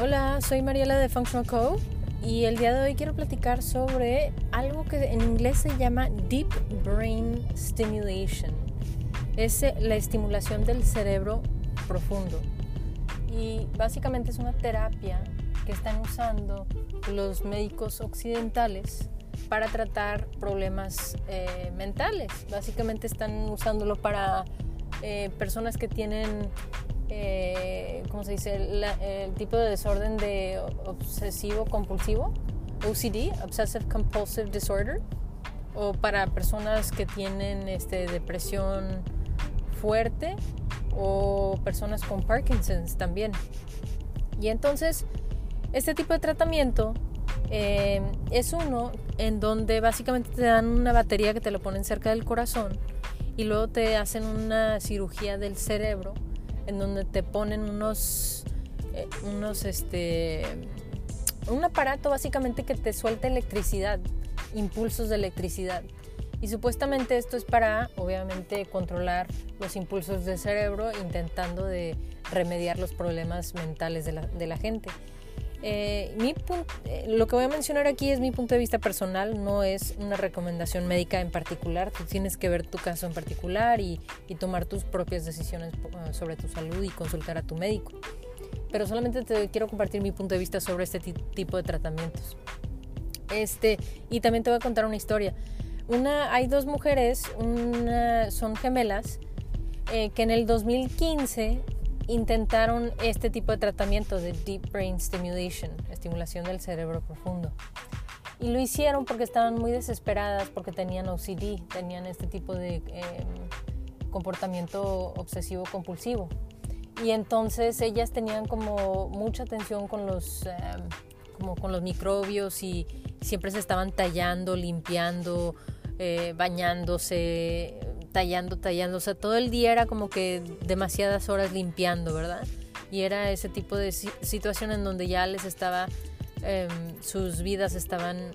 Hola, soy Mariela de Functional Co. Y el día de hoy quiero platicar sobre algo que en inglés se llama Deep Brain Stimulation. Es eh, la estimulación del cerebro profundo. Y básicamente es una terapia que están usando los médicos occidentales para tratar problemas eh, mentales. Básicamente están usándolo para eh, personas que tienen eh, ¿cómo se dice? el tipo de desorden de obsesivo compulsivo, OCD, Obsessive Compulsive Disorder, o para personas que tienen este, depresión fuerte o personas con Parkinson's también. Y entonces, este tipo de tratamiento eh, es uno en donde básicamente te dan una batería que te lo ponen cerca del corazón y luego te hacen una cirugía del cerebro en donde te ponen unos, eh, unos, este, un aparato básicamente que te suelta electricidad, impulsos de electricidad. Y supuestamente esto es para, obviamente, controlar los impulsos del cerebro, intentando de remediar los problemas mentales de la, de la gente. Eh, mi eh, lo que voy a mencionar aquí es mi punto de vista personal, no es una recomendación médica en particular. Tú tienes que ver tu caso en particular y, y tomar tus propias decisiones eh, sobre tu salud y consultar a tu médico. Pero solamente te quiero compartir mi punto de vista sobre este tipo de tratamientos. Este, y también te voy a contar una historia. Una, hay dos mujeres, una, son gemelas, que en el 2015 intentaron este tipo de tratamiento de Deep Brain Stimulation, estimulación del cerebro profundo. Y lo hicieron porque estaban muy desesperadas, porque tenían OCD, tenían este tipo de em, comportamiento obsesivo compulsivo. Y entonces ellas tenían como mucha atención con los, em, como con los microbios y siempre se estaban tallando, limpiando, eh, bañándose, tallando, tallando, o sea, todo el día era como que demasiadas horas limpiando, ¿verdad? Y era ese tipo de situación en donde ya les estaba, em, sus vidas estaban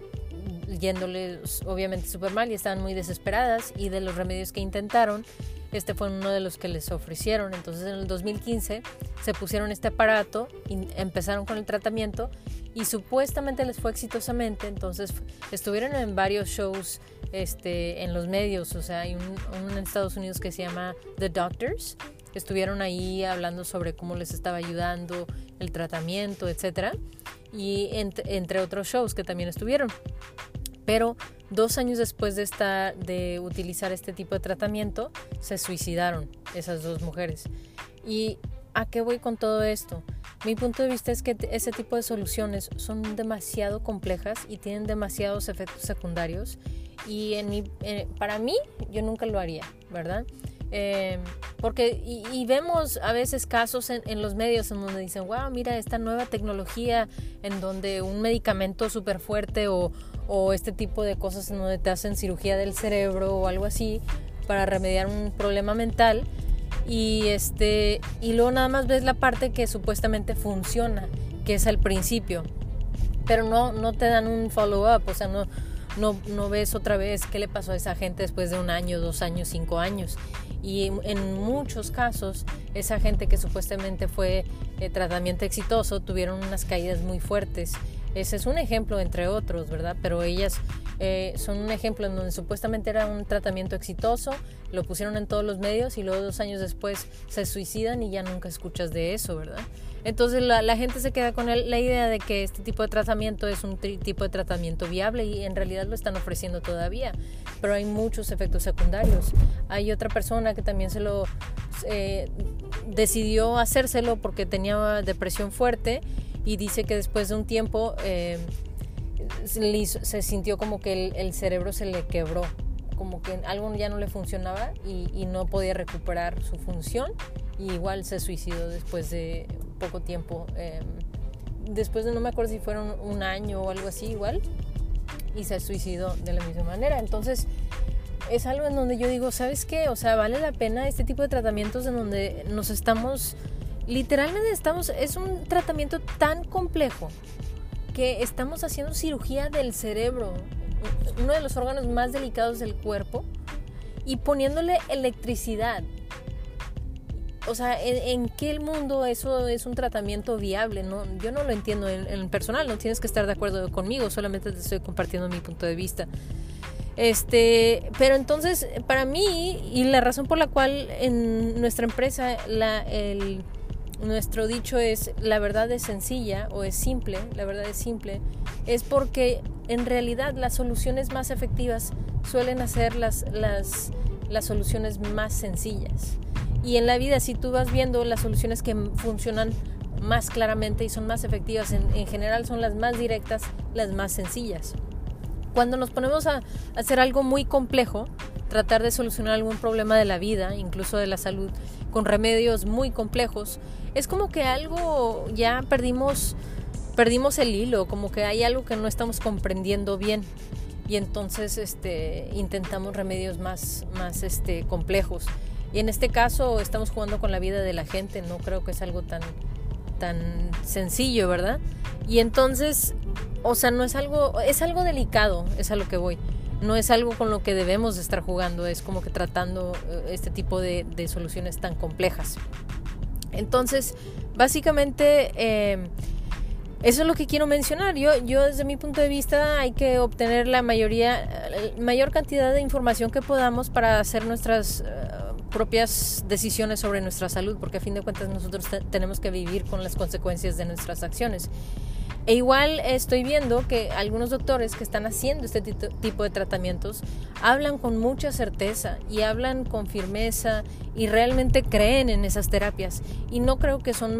yéndoles obviamente súper mal y estaban muy desesperadas y de los remedios que intentaron, este fue uno de los que les ofrecieron. Entonces en el 2015 se pusieron este aparato y empezaron con el tratamiento y supuestamente les fue exitosamente. Entonces estuvieron en varios shows este, en los medios, o sea, hay un, en Estados Unidos que se llama The Doctors, estuvieron ahí hablando sobre cómo les estaba ayudando el tratamiento, etcétera, y entre otros shows que también estuvieron. Pero dos años después de, esta, de utilizar este tipo de tratamiento, se suicidaron esas dos mujeres. ¿Y a qué voy con todo esto? Mi punto de vista es que ese tipo de soluciones son demasiado complejas y tienen demasiados efectos secundarios y mi, para mí yo nunca lo haría, ¿verdad? Eh, porque y, vemos a veces casos en, los medios en donde dicen, wow, mira esta nueva tecnología en donde un medicamento súper fuerte o, o este tipo de cosas en donde te hacen cirugía del cerebro o algo así para remediar un problema mental y este y luego nada más ves la parte que supuestamente funciona que es al principio pero no no te dan un follow up o sea no no, no ves otra vez qué le pasó a esa gente después de un año, dos años, cinco años. Y en muchos casos, esa gente que supuestamente fue eh, tratamiento exitoso tuvieron unas caídas muy fuertes. Ese es un ejemplo entre otros, ¿verdad? Pero ellas eh, son un ejemplo en donde supuestamente era un tratamiento exitoso, lo pusieron en todos los medios y luego dos años después se suicidan y ya nunca escuchas de eso, ¿verdad? Entonces la, gente se queda con la idea de que este tipo de tratamiento es un tipo de tratamiento viable y en realidad lo están ofreciendo todavía, pero hay muchos efectos secundarios. Hay otra persona que también se lo eh, decidió hacérselo porque tenía depresión fuerte y dice que después de un tiempo eh, se, sintió como que el, cerebro se le quebró, como que algo ya no le funcionaba y, y no podía recuperar su función y igual se suicidó después de poco tiempo. Em, después de no me acuerdo si fueron un año o algo así igual. Y se suicidó de la misma manera. Entonces es algo en donde yo digo, ¿sabes qué? O sea, vale la pena este tipo de tratamientos en donde nos estamos, literalmente estamos, es un tratamiento tan complejo que estamos haciendo cirugía del cerebro, uno de los órganos más delicados del cuerpo, y poniéndole electricidad o sea, ¿en, qué mundo eso es un tratamiento viable? ¿no? Yo no lo entiendo en, en, personal, no tienes que estar de acuerdo conmigo, solamente te estoy compartiendo mi punto de vista. Este, pero entonces, para mí, y la razón por la cual en nuestra empresa la, el, nuestro dicho es la verdad es sencilla o es simple, la verdad es simple, es porque en realidad las soluciones más efectivas suelen hacer las, las, las soluciones más sencillas. Y en la vida, si tú vas viendo las soluciones que funcionan más claramente y son más efectivas, en, en general son las más directas, las más sencillas. Cuando nos ponemos a hacer algo muy complejo, tratar de solucionar algún problema de la vida, incluso de la salud, con remedios muy complejos, es como que algo ya perdimos perdimos el hilo, como que hay algo que no estamos comprendiendo bien y entonces este intentamos remedios más más este complejos. Y en este caso estamos jugando con la vida de la gente, no creo que es algo tan tan sencillo, ¿verdad? Y entonces, o sea, no es algo es algo delicado, es a lo que voy no es algo con lo que debemos de estar jugando, es como que tratando eh, este tipo de, soluciones tan complejas. Entonces, básicamente, eh, eso es lo que quiero mencionar. Yo, yo desde mi punto de vista hay que obtener la mayoría, mayor cantidad de información que podamos para hacer nuestras eh, propias decisiones sobre nuestra salud, porque a fin de cuentas nosotros tenemos que vivir con las consecuencias de nuestras acciones. E igual estoy viendo que algunos doctores que están haciendo este tipo de tratamientos hablan con mucha certeza y hablan con firmeza y realmente creen en esas terapias. Y no creo que son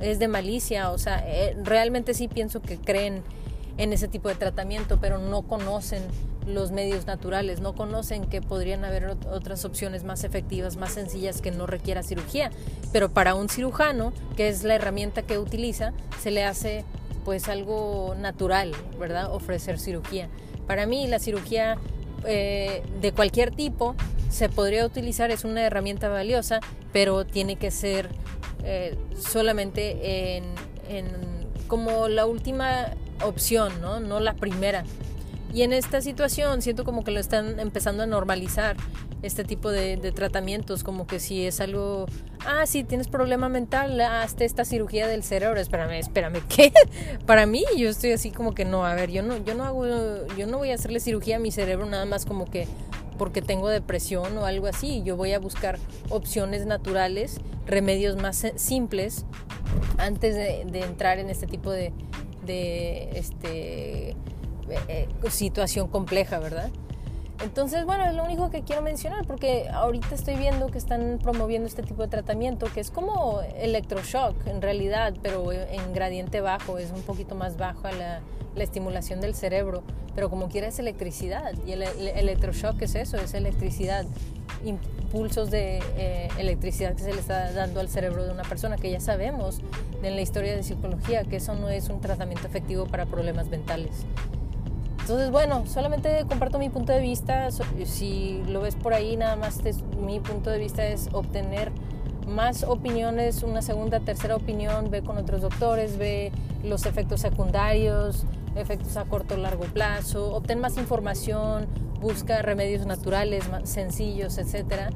es de malicia, o sea, eh, realmente sí pienso que creen en ese tipo de tratamiento, pero no conocen los medios naturales, no conocen que podrían haber otras opciones más efectivas, más sencillas que no requiera cirugía. Pero para un cirujano, que es la herramienta que utiliza, se le hace pues algo natural, ¿verdad? Ofrecer cirugía. Para mí la cirugía eh, de cualquier tipo se podría utilizar, es una herramienta valiosa, pero tiene que ser eh, solamente en, como la última opción, ¿no? no la primera. Y en esta situación siento como que lo están empezando a normalizar este tipo de, tratamientos, como que si es algo, ah, si tienes problema mental, hazte esta cirugía del cerebro, espérame, espérame, ¿qué? Para mí yo estoy así como que no, a ver, yo no, yo no hago, yo no voy a hacerle cirugía a mi cerebro nada más como que porque tengo depresión o algo así, yo voy a buscar opciones naturales, remedios más simples antes de, entrar en este tipo de, de este eh, situación compleja, ¿verdad? Entonces, bueno, es lo único que quiero mencionar porque ahorita estoy viendo que están promoviendo este tipo de tratamiento que es como electroshock en realidad, pero en gradiente bajo, es un poquito más baja la, la estimulación del cerebro, pero como quiera es electricidad y el, electroshock es eso, es electricidad, impulsos de eh, electricidad que se le está dando al cerebro de una persona que ya sabemos en la historia de psicología que eso no es un tratamiento efectivo para problemas mentales. Entonces, bueno, solamente comparto mi punto de vista. Si lo ves por ahí, nada más mi punto de vista es obtener más opiniones, una segunda, tercera opinión, ve con otros doctores, ve los efectos secundarios, efectos a corto o largo plazo, obtén más información, busca remedios naturales más sencillos, etcétera.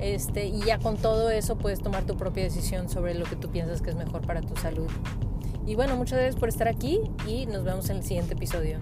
Este, y ya con todo eso puedes tomar tu propia decisión sobre lo que tú piensas que es mejor para tu salud. Y bueno, muchas gracias por estar aquí y nos vemos en el siguiente episodio.